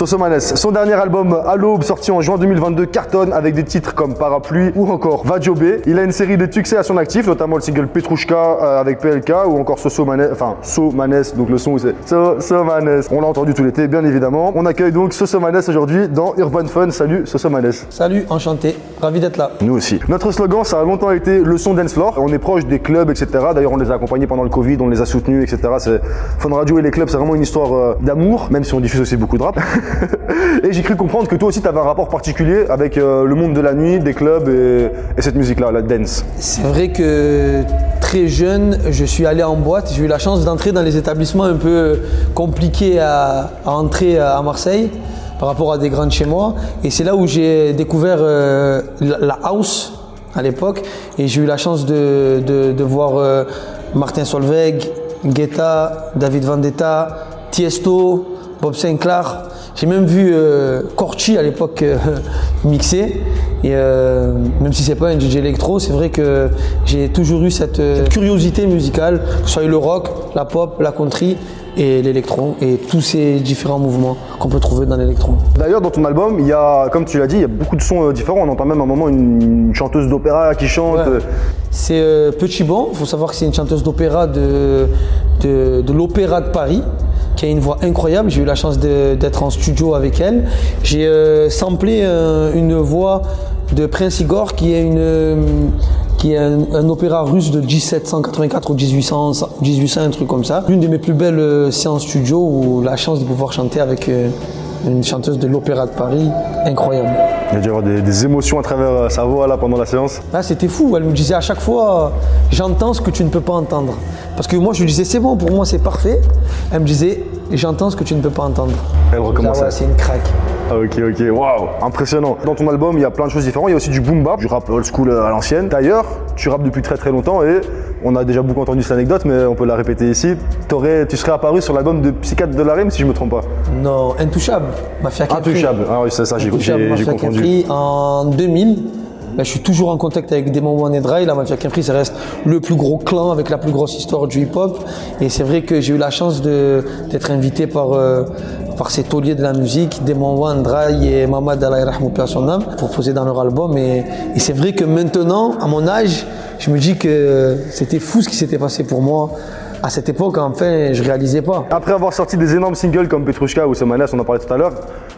Sosomanes, son dernier album à l'aube sorti en juin 2022 cartonne avec des titres comme Parapluie ou encore Vajobé. Il a une série de succès à son actif, notamment le single Petrushka euh, avec PLK ou encore Sosomanes, enfin Somanes, donc le son c'est Sosomanes. On l'a entendu tout l'été, bien évidemment. On accueille donc Sosomanes aujourd'hui dans Urban Fun. Salut Sosomanes. Salut, enchanté, ravi d'être là. Nous aussi. Notre slogan, ça a longtemps été le son dance floor. On est proche des clubs, etc. D'ailleurs, on les a accompagnés pendant le Covid, on les a soutenus, etc. C'est Fun Radio et les clubs, c'est vraiment une histoire euh, d'amour, même si on diffuse aussi beaucoup de rap. et j'ai cru comprendre que toi aussi, tu avais un rapport particulier avec euh, le monde de la nuit, des clubs et, et cette musique-là, la dance. C'est vrai que très jeune, je suis allé en boîte. J'ai eu la chance d'entrer dans les établissements un peu compliqués à, entrer à Marseille par rapport à des grands de chez moi. Et c'est là où j'ai découvert euh, la house à l'époque. Et j'ai eu la chance de voir euh, Martin Solveig, Guetta, David Vendetta, Tiesto, Bob Sinclair. J'ai même vu euh, Corchi à l'époque euh, mixer. Et euh, même si c'est pas un DJ électro, c'est vrai que j'ai toujours eu cette, euh, cette curiosité musicale, que ce soit le rock, la pop, la country et l'électro et tous ces différents mouvements qu'on peut trouver dans l'électro. D'ailleurs, dans ton album, il y a, comme tu l'as dit, il y a beaucoup de sons différents. On entend même à un moment une, une chanteuse d'opéra qui chante. Ouais. C'est euh, Petit Bon, il faut savoir que c'est une chanteuse d'opéra de, de, de l'Opéra de Paris, qui a une voix incroyable. J'ai eu la chance d'être en studio avec elle. J'ai euh, samplé euh, une voix de Prince Igor, qui est, une, euh, qui est un, opéra russe de 1784 ou 1800, 1800, un truc comme ça. L'une de mes plus belles séances studio où la chance de pouvoir chanter avec une chanteuse de l'Opéra de Paris, incroyable. Il y a dû y avoir des, des émotions à travers euh, sa voix là pendant la séance. Ah, c'était fou. Elle me disait à chaque fois, j'entends ce que tu ne peux pas entendre. Parce que moi, je lui disais, c'est bon, pour moi, c'est parfait. Elle me disait, j'entends ce que tu ne peux pas entendre. Elle recommençait. Ah ouais, c'est une craque. Ah, ok, ok, waouh, impressionnant. Dans ton album, il y a plein de choses différentes. Il y a aussi du boom bap, du rap old school euh, à l'ancienne. D'ailleurs, tu rappes depuis très très longtemps et on a déjà beaucoup entendu cette anecdote, mais on peut la répéter ici. Tu serais apparu sur l'album de Psychiatre de la Rime, si je me trompe pas. Non, Intouchable. Mafia Capri. Intouchable. Ah oui, c'est ça, j'ai confondu. En 2000. Là, je suis toujours en contact avec Demon One et Dry. La Mafia Capri, ça reste le plus gros clan avec la plus grosse histoire du hip-hop. Et c'est vrai que j'ai eu la chance d'être invité par, euh, par ces tauliers de la musique, Demon Dry et Mamad Allah Rahmou Père son âme, pour poser dans leur album. Et c'est vrai que maintenant, à mon âge, je me dis que c'était fou ce qui s'était passé pour moi. À cette époque, enfin, je réalisais pas. Après avoir sorti des énormes singles comme Petrushka ou Semanas, on en parlait tout à l'heure,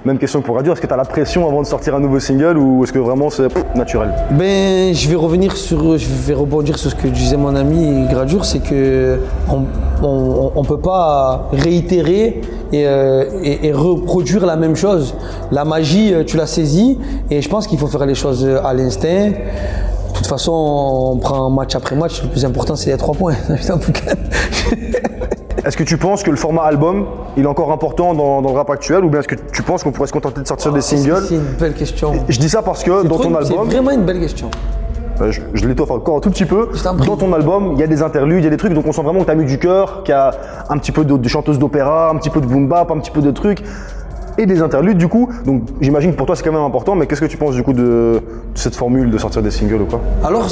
même question pour Radio, est-ce que tu as la pression avant de sortir un nouveau single ou est-ce que vraiment c'est naturel? Ben, je vais revenir sur, je vais rebondir sur ce que disait mon ami Gradure, c'est que on, on, on peut pas réitérer et, euh, et- et reproduire la même chose. La magie, euh, tu l'as saisie et je pense qu'il faut faire les choses à l'instinct. De toute façon, on prend match après match. Le plus important, c'est les trois points. Est-ce que tu penses que le format album, il est encore important dans, dans le rap actuel ou bien est-ce que tu penses qu'on pourrait se contenter de sortir des singles C'est une belle question. Je dis ça parce que dans ton C'est album, vraiment une belle question. Euh, je, je l'étoffe encore un tout petit peu. Dans ton album, il y a des interludes, il y a des trucs, donc on sent vraiment que tu as mis du cœur, qu'il y a un petit peu de, de chanteuse d'opéra, un petit peu de boom bap, un petit peu de trucs, et des interludes du coup. Donc j'imagine que pour toi c'est quand même important, mais qu'est-ce que tu penses du coup de, cette formule de sortir des singles ou quoi? Alors,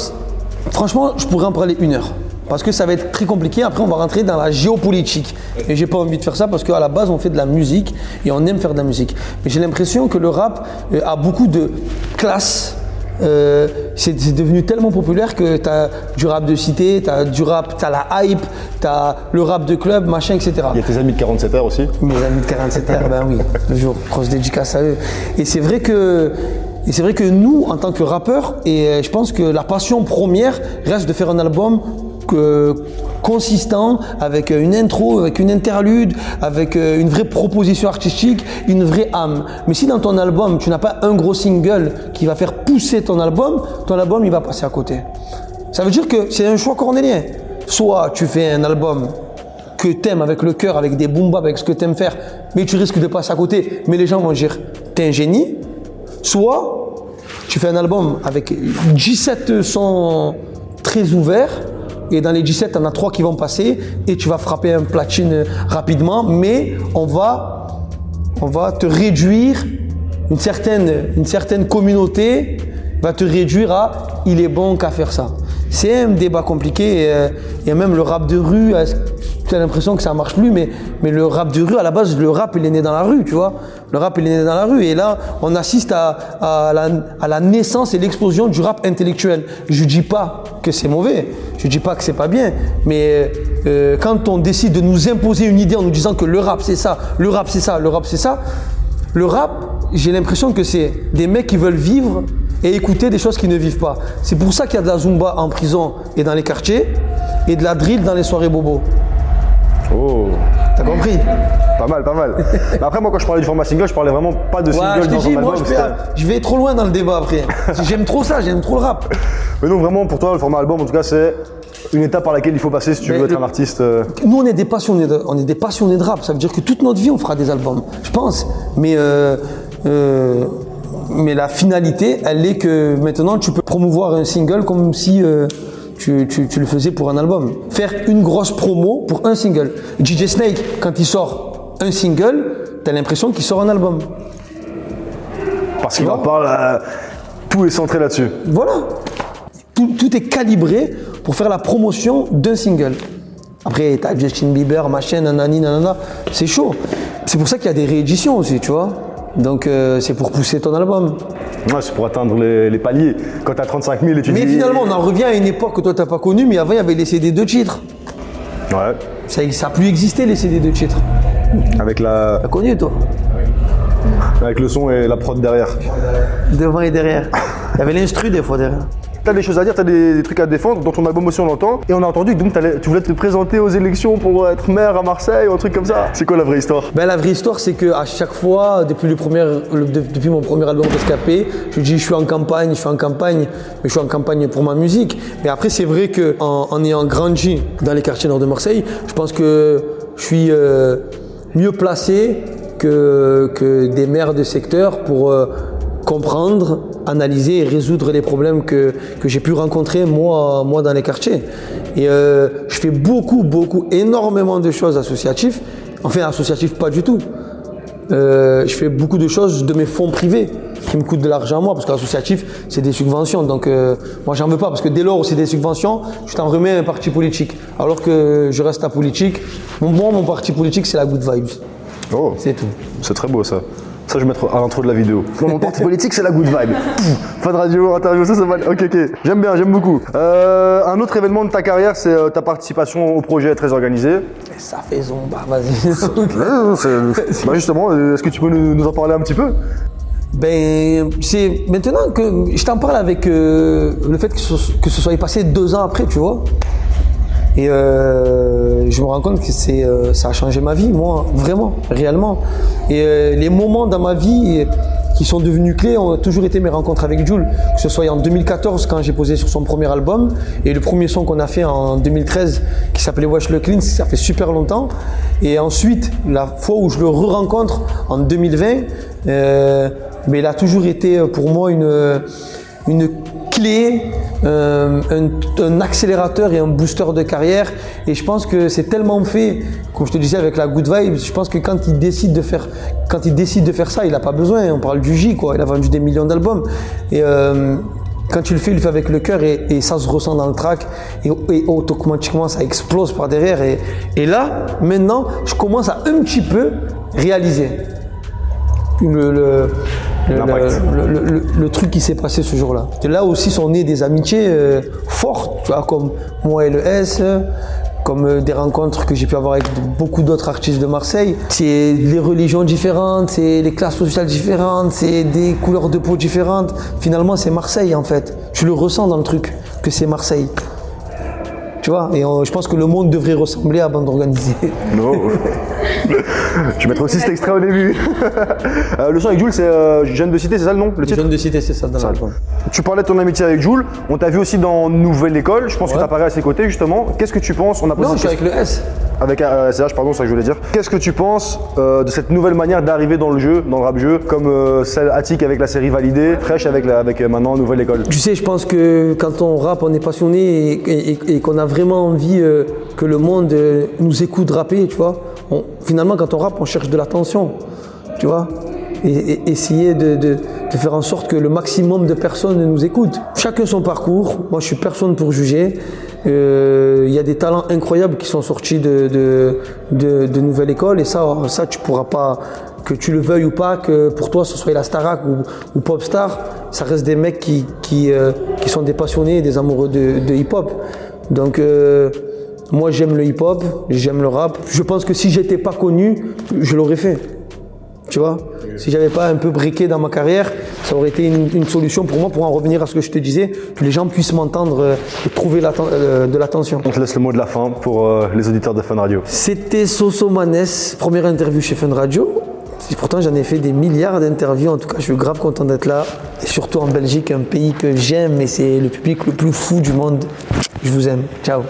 franchement, je pourrais en parler une heure. Parce que ça va être très compliqué. Après, on va rentrer dans la géopolitique. Et j'ai pas envie de faire ça parce qu'à la base, on fait de la musique et on aime faire de la musique. Mais j'ai l'impression que le rap euh, a beaucoup de classe. Euh, c'est devenu tellement populaire que tu as du rap de cité, tu as du rap, tu as la hype, tu as le rap de club, machin, etc. Il y a tes amis de 47 heures aussi. Mes amis de 47 heures, ben oui, le jour, grosse dédicace à eux. Et c'est vrai que, et c'est vrai que nous, en tant que rappeurs, et euh, je pense que la passion première reste de faire un album que- consistant, avec euh, une intro, avec une interlude, avec euh, une vraie proposition artistique, une vraie âme. Mais si dans ton album, tu n'as pas un gros single qui va faire pousser ton album, ton album, il va passer à côté. Ça veut dire que c'est un choix cornélien. Soit tu fais un album que t'aimes avec le cœur, avec des boom avec ce que t'aimes faire, mais tu risques de passer à côté, mais les gens vont dire t'es un génie. Soit tu fais un album avec 17 sons très ouverts, et dans les 17, t'en as 3 qui vont passer, et tu vas frapper un platine rapidement, mais on va, on va te réduire une certaine, une certaine communauté va te réduire à il est bon qu'à faire ça. C'est un débat compliqué et, euh, et même le rap de rue, est-ce- tu as l'impression que ça marche plus, mais, mais le rap de rue, à la base, le rap, il est né dans la rue, tu vois. Le rap, il est né dans la rue. Et là, on assiste à, la, naissance et l'explosion du rap intellectuel. Je dis pas que c'est mauvais, je dis pas que c'est pas bien, mais euh, quand on décide de nous imposer une idée en nous disant que le rap, c'est ça, le rap, c'est ça, le rap, c'est ça, le rap, j'ai l'impression que c'est des mecs qui veulent vivre et écouter des choses qu'ils ne vivent pas. C'est pour ça qu'il y a de la zumba en prison et dans les quartiers et de la drill dans les soirées bobo. Oh, T'as compris pas mal, pas mal. Mais après, moi, quand je parlais du format single, je parlais vraiment pas de Ouais, single je dans dis, un moi album. je vais, c'était- je vais trop loin dans le débat après. J'aime trop ça, j'aime trop le rap. Mais non, vraiment, pour toi, le format album, en tout cas, c'est une étape par laquelle il faut passer si tu Mais veux être un artiste. euh, Nous, on est des passionnés de, on est des passionnés de rap. Ça veut dire que toute notre vie, on fera des albums. Je pense. Mais, euh, euh, mais la finalité, elle est que maintenant, tu peux promouvoir un single comme si euh, tu, tu- tu le faisais pour un album. Faire une grosse promo pour un single. DJ Snake, quand il sort un single, t'as l'impression qu'il sort un album. Parce qu'il en parle, euh, tout est centré là-dessus. Voilà. Tout, tout est calibré pour faire la promotion d'un single. Après, t'as Justin Bieber, machin, nanani, nanana. C'est chaud. C'est pour ça qu'il y a des rééditions aussi, tu vois. Donc, euh, c'est pour pousser ton album. Ouais, c'est pour atteindre les, les paliers. Quand t'as 35 000 et tu Mais dis. finalement, on en revient à une époque que toi, t'as pas connue, mais avant, il y avait les CD de titres. Ouais. Ça n'a plus existé, les CD de titres. Avec, la, T'as connu, toi avec le son et la prod derrière. Devant et derrière. Il y avait l'instru, des fois, derrière. T'as des choses à dire, t'as des, des trucs à défendre. Dans ton album aussi, on l'entend. Et on a entendu que donc, tu voulais te présenter aux élections pour être maire à Marseille ou un truc comme ça. C'est quoi la vraie histoire? Ben, la vraie histoire, c'est que à chaque fois, depuis, le premier, depuis mon premier album Rescapé, je dis je suis en campagne, je suis en campagne, mais je suis en campagne pour ma musique. Mais après, c'est vrai que en, en ayant grandi dans les quartiers nord de Marseille, je pense que je suis euh, mieux placé que, que des maires de secteur pour euh, comprendre, analyser et résoudre les problèmes que, que j'ai pu rencontrer moi, moi dans les quartiers. Et euh, je fais beaucoup, beaucoup, énormément de choses associatives. Enfin, associatives pas du tout. Euh, je fais beaucoup de choses de mes fonds privés qui me coûtent de l'argent à moi parce qu'associatif c'est des subventions donc euh, moi j'en veux pas parce que dès lors où c'est des subventions je t'en remets à un parti politique alors que je reste à politique Mon- moi mon parti politique c'est la good vibes Oh, c'est tout c'est très beau ça. Ça, je vais mettre à l'intro de la vidéo. Dans mon parti politique, c'est la good vibe. Pff, Pas de radio, interview, ça, ça va. Ok, ok. J'aime bien, j'aime beaucoup. Euh, un autre événement de ta carrière, c'est euh, ta participation au projet très organisé. ça fait zomba vas-y bah, justement, euh, est-ce que tu peux nous, nous en parler un petit peu? Ben, c'est maintenant que je t'en parle avec euh, le fait que ce, que ce soit passé deux ans après, tu vois. Et euh, je me rends compte que c'est, euh, ça a changé ma vie, moi, vraiment, réellement. Et euh, les moments dans ma vie qui sont devenus clés ont toujours été mes rencontres avec Jules. Que ce soit en 2014 quand j'ai posé sur son premier album et le premier son qu'on a fait en 2013 qui s'appelait Wash le Clean, ça fait super longtemps. Et ensuite, la fois où je le re-rencontre en 2020, euh, mais il a toujours été pour moi une, une clé, euh, un, accélérateur et un booster de carrière. Et je pense que c'est tellement fait, comme je te disais avec la good vibe, je pense que quand il décide de faire, quand il décide de faire ça, il n'a pas besoin. On parle du J, quoi. Il a vendu des millions d'albums. Et euh, quand tu le fais, il le fait avec le cœur et, ça se ressent dans le track et, automatiquement ça explose par derrière. Et, là, maintenant, je commence à un petit peu réaliser le, le, L'impact. le- le- le- le truc qui s'est passé ce jour-là. Là aussi sont nées des amitiés euh, fortes, tu vois, comme moi et le S, comme euh, des rencontres que j'ai pu avoir avec beaucoup d'autres artistes de Marseille. C'est des religions différentes, c'est des classes sociales différentes, c'est des couleurs de peau différentes. Finalement, c'est Marseille en fait. Tu le ressens dans le truc que c'est Marseille. Tu vois, et euh, je pense que le monde devrait ressembler à bande organisée. Non. je vais mettre aussi cet extrait au début. Euh, le son avec Jules, c'est euh, Je viens de citer, c'est ça le nom Le titre Jeune de cité, c'est ça dans l'album. Tu parlais de ton amitié avec Jules. On t'a vu aussi dans Nouvelle École. Je pense que tu apparais à ses côtés justement. Qu'est-ce que tu penses On a Non, je suis avec le S. Avec euh, SCH, pardon, c'est ça que je voulais dire. Qu'est-ce que tu penses euh, de cette nouvelle manière d'arriver dans le jeu, dans le rap jeu, comme celle Attic avec la série validée, Fresh avec, la, avec maintenant Nouvelle École? Tu sais, je pense que quand on rappe, on est passionné et, et- et qu'on a vraiment envie euh, que le monde euh, nous écoute rapper, tu vois. Finalement, quand on rappe, on cherche de l'attention, tu vois. Et, essayer de, faire en sorte que le maximum de personnes nous écoutent. Chacun son parcours. Moi, je suis personne pour juger. Euh, Il y a des talents incroyables qui sont sortis de, de, de, nouvelle école et ça, ça tu pourras pas, que tu le veuilles ou pas, que pour toi ce soit la Starac ou, ou Popstar, ça reste des mecs qui, sont des passionnés et des amoureux de hip-hop. Donc euh, moi j'aime le hip-hop, j'aime le rap. Je pense que si j'étais pas connu, je l'aurais fait. Tu vois? Si j'avais pas un peu briqué dans ma carrière, ça aurait été une, une solution pour moi pour en revenir à ce que je te disais, que les gens puissent m'entendre euh, et trouver euh, de l'attention. On te laisse le mot de la fin pour euh, les auditeurs de Fun Radio. C'était Soso Manès, première interview chez Fun Radio. Et pourtant, j'en ai fait des milliards d'interviews. En tout cas, je suis grave content d'être là. Et surtout en Belgique, un pays que j'aime et c'est le public le plus fou du monde. Je vous aime. Ciao.